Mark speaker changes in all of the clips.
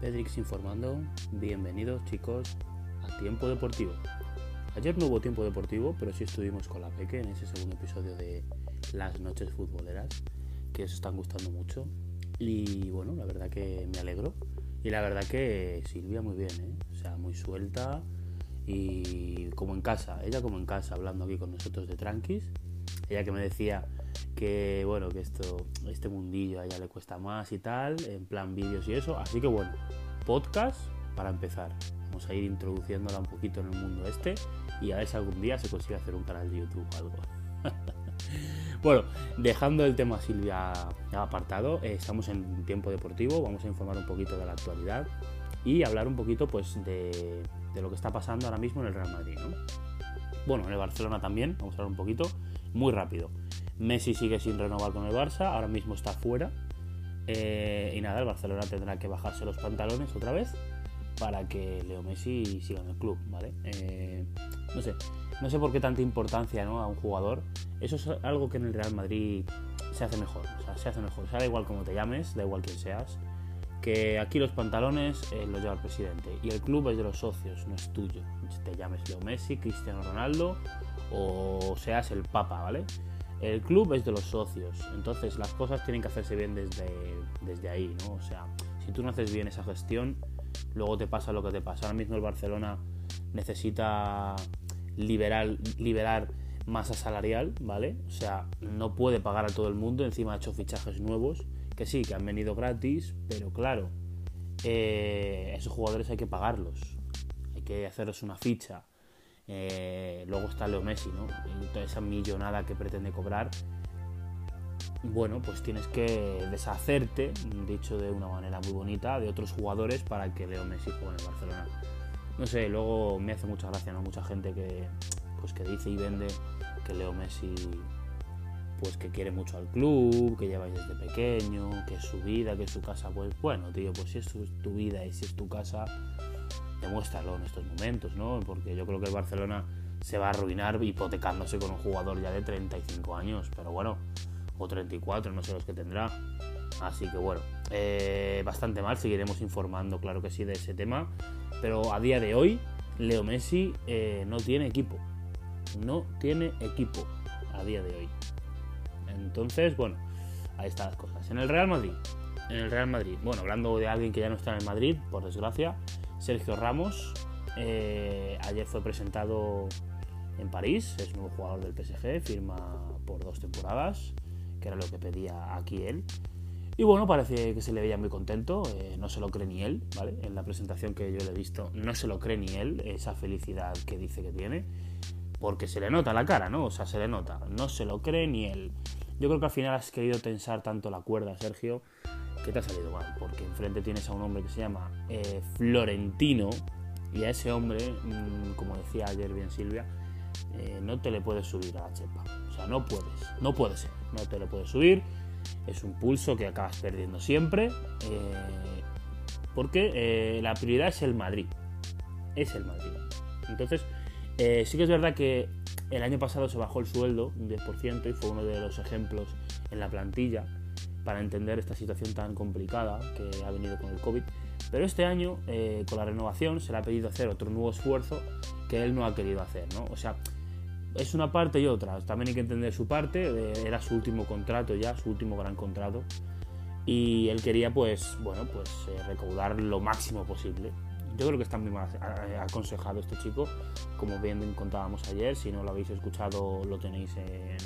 Speaker 1: Pedrix informando, bienvenidos chicos a Tiempo Deportivo. Ayer no hubo tiempo deportivo, pero sí estuvimos con la Peque en ese segundo episodio de Las Noches Futboleras, que os están gustando mucho. Y bueno, la verdad que me alegro. Y la verdad que Silvia muy bien, ¿eh? o sea, muy suelta y como en casa, ella como en casa, hablando aquí con nosotros de tranquis. Ella que me decía que bueno, que esto, este mundillo a ella le cuesta más y tal, en plan vídeos y eso. Así que bueno, podcast para empezar. Vamos a ir introduciéndola un poquito en el mundo este y a ver si algún día se consigue hacer un canal de YouTube o algo. bueno, dejando el tema Silvia apartado, eh, estamos en tiempo deportivo, vamos a informar un poquito de la actualidad y hablar un poquito pues de, de lo que está pasando ahora mismo en el Real Madrid, ¿no? Bueno, en el Barcelona también, vamos a hablar un poquito, muy rápido. Messi sigue sin renovar con el Barça, ahora mismo está fuera. Eh, y nada, el Barcelona tendrá que bajarse los pantalones otra vez para que Leo Messi siga en el club, ¿vale? Eh, no sé, no sé por qué tanta importancia ¿no? a un jugador. Eso es algo que en el Real Madrid se hace mejor, se hace mejor. Da igual cómo te llames, da igual quién seas. Que aquí los pantalones eh, los lleva el presidente y el club es de los socios, no es tuyo. Te llames Leo Messi, Cristiano Ronaldo o seas el Papa, ¿vale? El club es de los socios, entonces las cosas tienen que hacerse bien desde, desde ahí, ¿no? O sea, si tú no haces bien esa gestión, luego te pasa lo que te pasa. Ahora mismo el Barcelona necesita liberar, liberar masa salarial, ¿vale? O sea, no puede pagar a todo el mundo, encima ha hecho fichajes nuevos, que sí, que han venido gratis, pero claro, eh, esos jugadores hay que pagarlos, hay que hacerles una ficha. Eh, luego está Leo Messi, ¿no? Y toda esa millonada que pretende cobrar. Bueno, pues tienes que deshacerte, dicho de una manera muy bonita, de otros jugadores para que Leo Messi juegue en el Barcelona. No sé, luego me hace mucha gracia, ¿no? Mucha gente que, pues que dice y vende que Leo Messi pues que quiere mucho al club, que lleva desde pequeño, que es su vida, que es su casa, pues bueno, tío, pues si es tu vida y si es tu casa, demuéstralo en estos momentos, ¿no? Porque yo creo que el Barcelona se va a arruinar hipotecándose con un jugador ya de 35 años, pero bueno, o 34, no sé los que tendrá. Así que bueno, eh, bastante mal, seguiremos informando, claro que sí, de ese tema. Pero a día de hoy, Leo Messi eh, no tiene equipo. No tiene equipo a día de hoy. Entonces, bueno, ahí están las cosas. En el Real Madrid, en el Real Madrid, bueno, hablando de alguien que ya no está en Madrid, por desgracia, Sergio Ramos. Eh, ayer fue presentado en París, es nuevo jugador del PSG, firma por dos temporadas, que era lo que pedía aquí él. Y bueno, parece que se le veía muy contento, eh, no se lo cree ni él, ¿vale? En la presentación que yo le he visto, no se lo cree ni él, esa felicidad que dice que tiene, porque se le nota la cara, ¿no? O sea, se le nota, no se lo cree ni él. Yo creo que al final has querido tensar tanto la cuerda, Sergio, que te ha salido mal, porque enfrente tienes a un hombre que se llama eh, Florentino y a ese hombre, mm, como decía ayer bien Silvia, eh, no te le puedes subir a la chepa. O sea, no puedes, no puede ser, no te le puedes subir. Es un pulso que acabas perdiendo siempre, eh, porque la prioridad es el Madrid. Es el Madrid. Entonces, sí que es verdad que el año pasado se bajó el sueldo un 10% y fue uno de los ejemplos en la plantilla para entender esta situación tan complicada que ha venido con el COVID. Pero este año, eh, con la renovación, se le ha pedido hacer otro nuevo esfuerzo que él no ha querido hacer, ¿no? O sea, es una parte y otra. También hay que entender su parte. Eh, era su último contrato ya, su último gran contrato. Y él quería, pues, bueno, pues eh, recaudar lo máximo posible. Yo creo que está muy mal aconsejado este chico. Como bien contábamos ayer, si no lo habéis escuchado, lo tenéis en,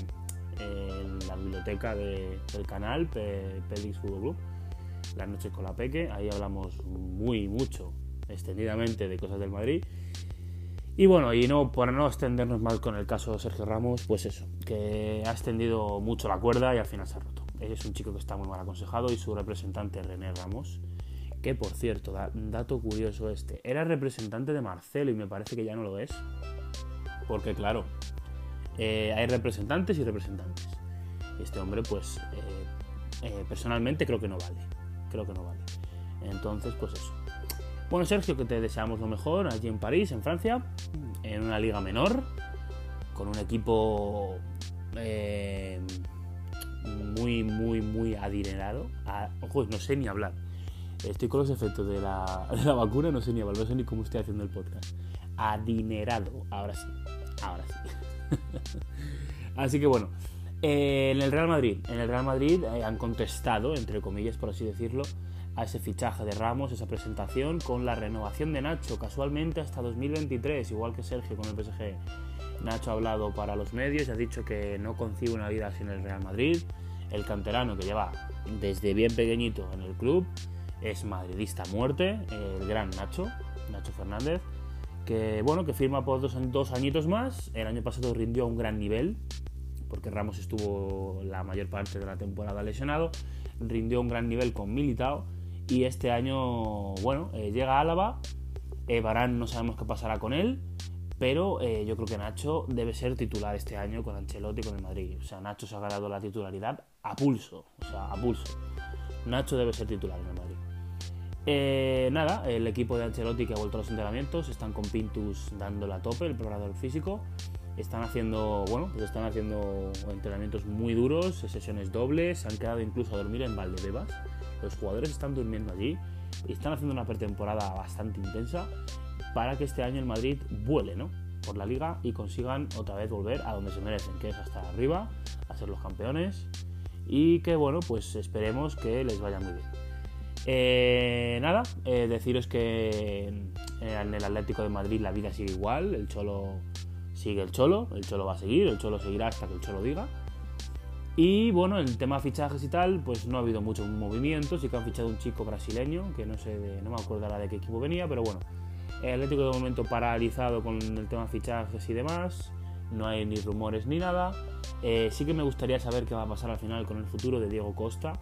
Speaker 1: en la biblioteca del canal Pelis Fútbol Club, Las noches con la Peque. Ahí hablamos muy, mucho, extendidamente de cosas del Madrid. Y bueno, y no para no extendernos mal con el caso de Sergio Ramos, pues eso, que ha extendido mucho la cuerda y al final se ha roto. Es un chico que está muy mal aconsejado y su representante René Ramos, que por cierto, dato curioso este, era representante de Marcelo y me parece que ya no lo es. Porque claro, eh, hay representantes y representantes. Este hombre, pues, eh, eh, personalmente creo que no vale. Creo que no vale. Entonces, pues eso. Bueno, Sergio, que te deseamos lo mejor allí en París, en Francia, en una liga menor, con un equipo muy, muy, muy adinerado. ojo, no sé ni hablar. Estoy con los efectos de la, vacuna, no sé ni a sé ni cómo estoy haciendo el podcast. Adinerado, ahora sí. así que bueno, eh, en el Real Madrid, en el Real Madrid eh, han contestado, entre comillas, por así decirlo, a ese fichaje de Ramos, esa presentación, con la renovación de Nacho, casualmente hasta 2023, igual que Sergio con el PSG. Nacho ha hablado para los medios ha dicho que no concibe una vida sin el Real Madrid. El canterano que lleva desde bien pequeñito en el club es madridista a muerte, el gran Nacho, Nacho Fernández, que bueno, que firma por dos, dos añitos más. El año pasado rindió a un gran nivel, porque Ramos estuvo la mayor parte de la temporada lesionado, rindió un gran nivel con Militao y este año, bueno, eh, llega Álava, Barán no sabemos qué pasará con él, pero eh, yo creo que Nacho debe ser titular este año con Ancelotti y con el Madrid. O sea, Nacho se ha ganado la titularidad a pulso, o sea, a pulso. Nacho debe ser titular en el Madrid. Nada, el equipo de Ancelotti que ha vuelto a los entrenamientos, están con Pintus dándole a tope, el programador físico están haciendo, bueno, pues están haciendo entrenamientos muy duros, sesiones dobles, se han quedado incluso a dormir en Valdebebas. Los jugadores están durmiendo allí y están haciendo una pretemporada bastante intensa para que este año el Madrid vuele, ¿no? Por la liga y consigan otra vez volver a donde se merecen, que es hasta arriba, a ser los campeones y que, bueno, pues esperemos que les vaya muy bien. Eh, nada, eh, deciros que en el Atlético de Madrid la vida sigue igual, el Cholo sigue el Cholo, el Cholo va a seguir, el Cholo seguirá hasta que el Cholo diga. Y bueno, el tema fichajes y tal, pues no ha habido mucho movimiento, sí que han fichado un chico brasileño, que no sé, no me acuerdo de qué equipo venía, pero bueno, el Atlético de momento paralizado con el tema fichajes y demás, no hay ni rumores ni nada. Eh, sí que me gustaría saber qué va a pasar al final con el futuro de Diego Costa,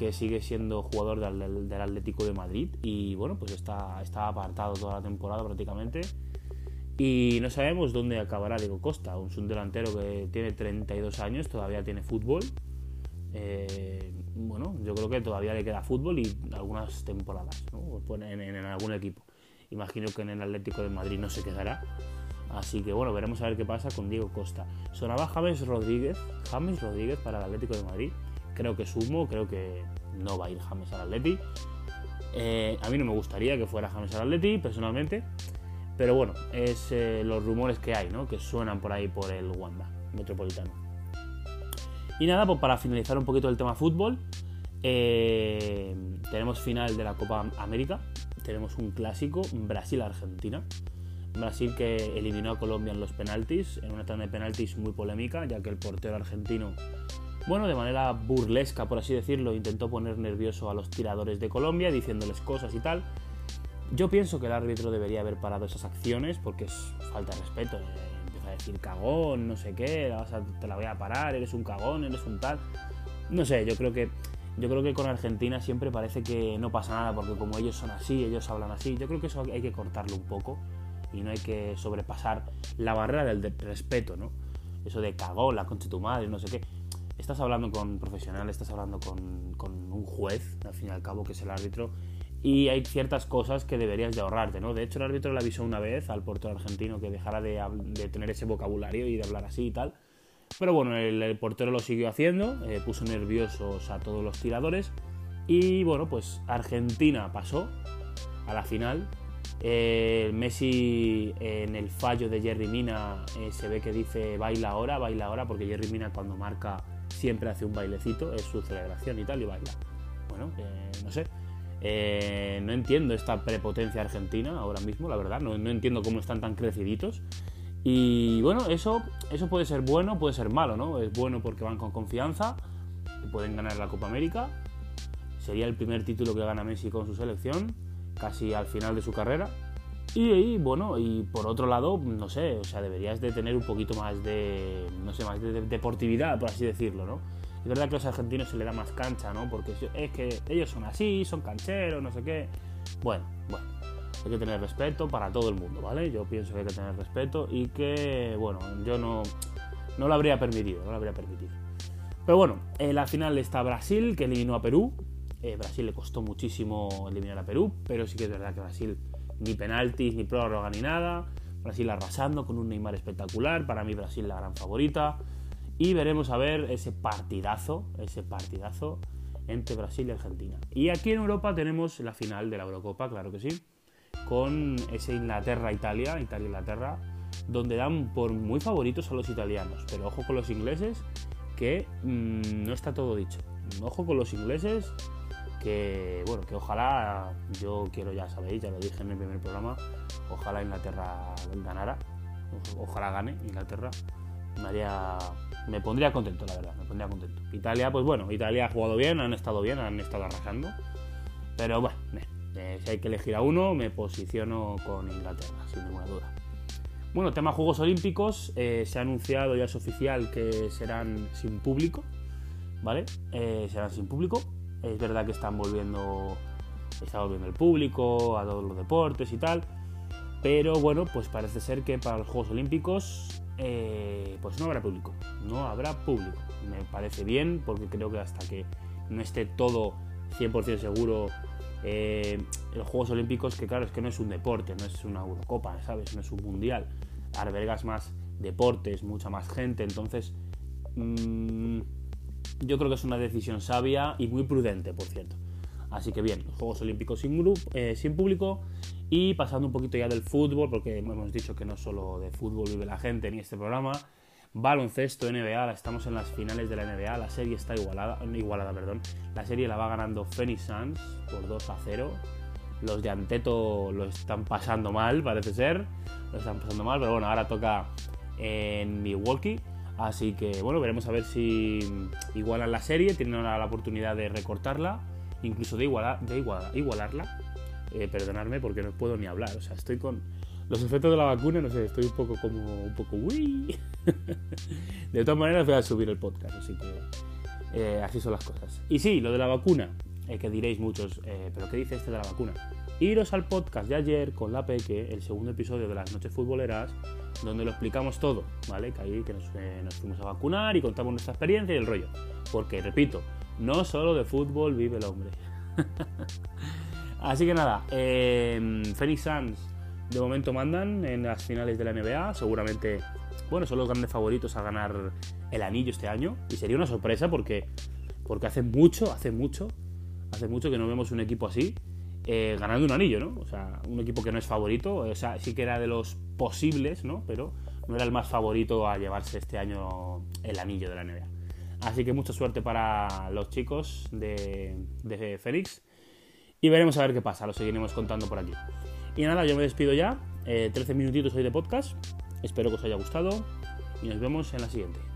Speaker 1: que sigue siendo jugador del, Atlético de Madrid y bueno, pues está, está apartado toda la temporada prácticamente. Y no sabemos dónde acabará Diego Costa, un delantero que tiene 32 años, todavía tiene fútbol. Eh, bueno, yo creo que todavía le queda fútbol y algunas temporadas ¿no? en, en, algún equipo. Imagino que en el Atlético de Madrid no se quedará. Así que bueno, veremos a ver qué pasa con Diego Costa. Sonaba James Rodríguez, James Rodríguez para el Atlético de Madrid. Creo que sumo, creo que no va a ir James al Atlético. Eh, a mí no me gustaría que fuera James al Atlético, personalmente. Pero bueno, es eh, los rumores que hay, ¿no? Que suenan por ahí por el Wanda Metropolitano. Y nada, pues para finalizar un poquito el tema fútbol, eh, tenemos final de la Copa América, tenemos un clásico, Brasil-Argentina. Brasil que eliminó a Colombia en los penaltis, en una tanda de penaltis muy polémica, ya que el portero argentino, bueno, de manera burlesca, por así decirlo, intentó poner nervioso a los tiradores de Colombia, diciéndoles cosas y tal. Yo pienso que el árbitro debería haber parado esas acciones porque es falta de respeto. Eh, empieza a decir cagón, no sé qué, te la voy a parar, eres un cagón, eres un tal. No sé, yo creo que yo creo que con Argentina siempre parece que no pasa nada porque como ellos son así, ellos hablan así. Yo creo que eso hay que cortarlo un poco y no hay que sobrepasar la barrera del respeto, ¿no? Eso de cagón, la concha de tu madre, no sé qué. Estás hablando con profesionales, estás hablando con, con un juez, al fin y al cabo, que es el árbitro, y hay ciertas cosas que deberías de ahorrarte, ¿no? De hecho, el árbitro le avisó una vez al portero argentino que dejara de, tener ese vocabulario y de hablar así y tal. Pero bueno, el, portero lo siguió haciendo, eh, puso nerviosos a todos los tiradores y bueno, pues Argentina pasó a la final. Eh, Messi en el fallo de Jerry Mina eh, se ve que dice baila ahora, baila ahora, porque Jerry Mina cuando marca siempre hace un bailecito, es su celebración y tal, y baila. Bueno, no sé, eh, no entiendo esta prepotencia argentina ahora mismo, la verdad. No, entiendo cómo están tan creciditos. Y bueno, eso, eso puede ser bueno, puede ser malo, ¿no? Es bueno porque van con confianza pueden ganar la Copa América. Sería el primer título que gana Messi con su selección, casi al final de su carrera. Y, bueno, y por otro lado, no sé, o sea, deberías de tener un poquito más de, no sé, más de deportividad, por así decirlo, ¿no? Es verdad que a los argentinos se le da más cancha, ¿no? Porque es que ellos son así, son cancheros, no sé qué. Bueno, bueno, hay que tener respeto para todo el mundo, ¿vale? Yo pienso que hay que tener respeto y que, bueno, yo no, no lo habría permitido, no lo habría permitido. Pero bueno, en la final está Brasil, que eliminó a Perú. Eh, Brasil le costó muchísimo eliminar a Perú, pero sí que es verdad que Brasil ni penaltis, ni prórroga, ni nada. Brasil arrasando con un Neymar espectacular. Para mí Brasil la gran favorita. Y veremos a ver ese partidazo, ese partidazo entre Brasil y Argentina. Y aquí en Europa tenemos la final de la Eurocopa, claro que sí, con ese Inglaterra-Italia, Italia-Inglaterra, donde dan por muy favoritos a los italianos. Pero ojo con los ingleses, que mm, no está todo dicho. Ojo con los ingleses, que bueno, que ojalá, yo quiero, ya sabéis, ya lo dije en el primer programa, ojalá Inglaterra ganara, ojalá gane Inglaterra, me, me pondría contento, la verdad, me pondría contento. Italia, pues bueno, Italia ha jugado bien, han estado bien, han estado arrasando, pero bueno, eh, si hay que elegir a uno, me posiciono con Inglaterra, sin ninguna duda. Bueno, tema Juegos Olímpicos, eh, se ha anunciado, ya es oficial, que serán sin público, ¿vale? Eh, serán sin público. Es verdad que están volviendo, está volviendo el público a todos los deportes y tal, pero bueno, pues parece ser que para los Juegos Olímpicos, eh, pues no habrá público, no habrá público. Me parece bien porque creo que hasta que no esté todo 100% seguro eh, los Juegos Olímpicos, que claro, es que no es un deporte, no es una Eurocopa, ¿sabes? No es un mundial. Albergas más deportes, mucha más gente, entonces mmm, yo creo que es una decisión sabia y muy prudente, por cierto. Así que bien, Juegos Olímpicos sin, grupo, eh, sin público y pasando un poquito ya del fútbol, porque hemos dicho que no solo de fútbol vive la gente ni este programa, baloncesto NBA, estamos en las finales de la NBA, la serie está igualada, igualada perdón, la serie la va ganando Phoenix Suns por 2 a 0, los de Anteto lo están pasando mal, parece ser, lo están pasando mal, pero bueno, ahora toca en Milwaukee, así que bueno, veremos a ver si igualan la serie, tienen ahora la oportunidad de recortarla, incluso de, igualar, de igualarla, eh, perdonadme porque no puedo ni hablar, o sea, estoy con los efectos de la vacuna, no sé, estoy un poco como un poco uy. de todas maneras voy a subir el podcast, así que eh, así son las cosas. Y sí, lo de la vacuna, eh, que diréis muchos, eh, pero ¿qué dice este de la vacuna? Iros al podcast de ayer con la Peque, el segundo episodio de las noches futboleras, donde lo explicamos todo, ¿vale? Que ahí que nos, nos fuimos a vacunar y contamos nuestra experiencia y el rollo. Porque, repito, no solo de fútbol vive el hombre. Así que nada, eh, Phoenix Suns de momento mandan en las finales de la NBA. Seguramente, bueno, son los grandes favoritos a ganar el anillo este año. Y sería una sorpresa porque, porque hace mucho, hace mucho, hace mucho que no vemos un equipo así eh, ganando un anillo, ¿no? O sea, un equipo que no es favorito, o sea, sí que era de los posibles, ¿no? Pero no era el más favorito a llevarse este año el anillo de la NBA. Así que mucha suerte para los chicos de, Félix. Y veremos a ver qué pasa, lo seguiremos contando por aquí. Y nada, yo me despido ya. 13 eh, minutitos hoy de podcast. Espero que os haya gustado y nos vemos en la siguiente.